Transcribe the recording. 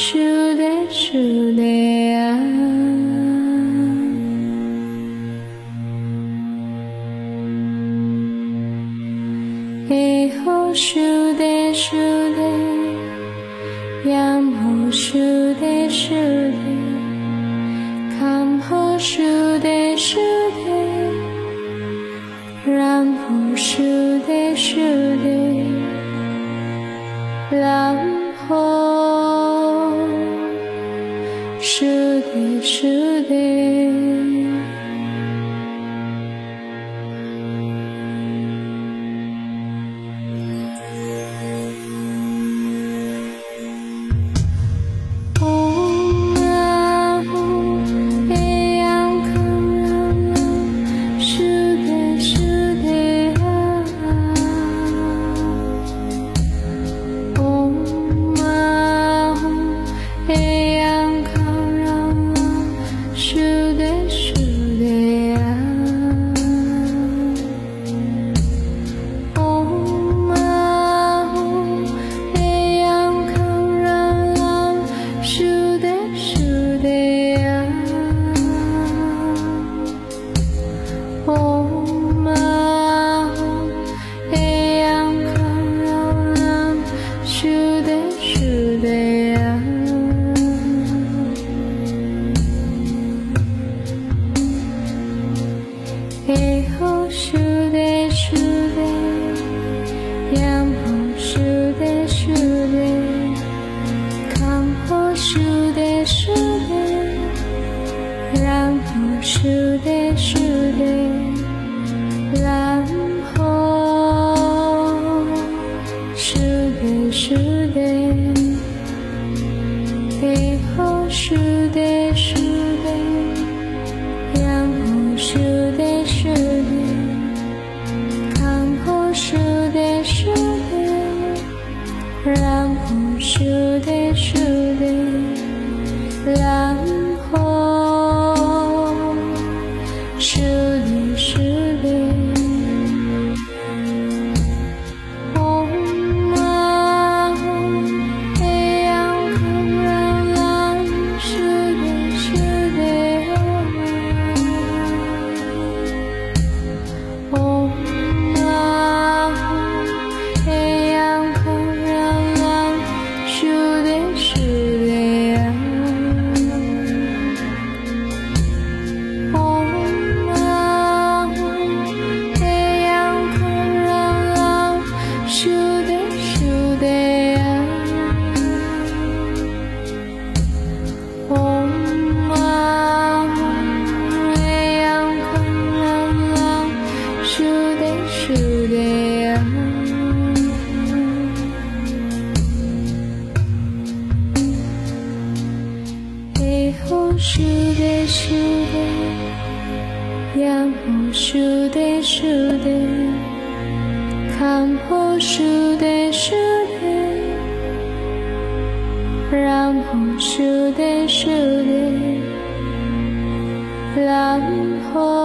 树袋鼠的爱咦哈索滴树的养树的树的树的树的然后树的树的然后是你是你的数的，然后数的数的，以后数的数的，然后数的数的，看后数的数的，然后数的数以后数的数的，仰后数的数的，看后数的数的，然后数的数的，然后。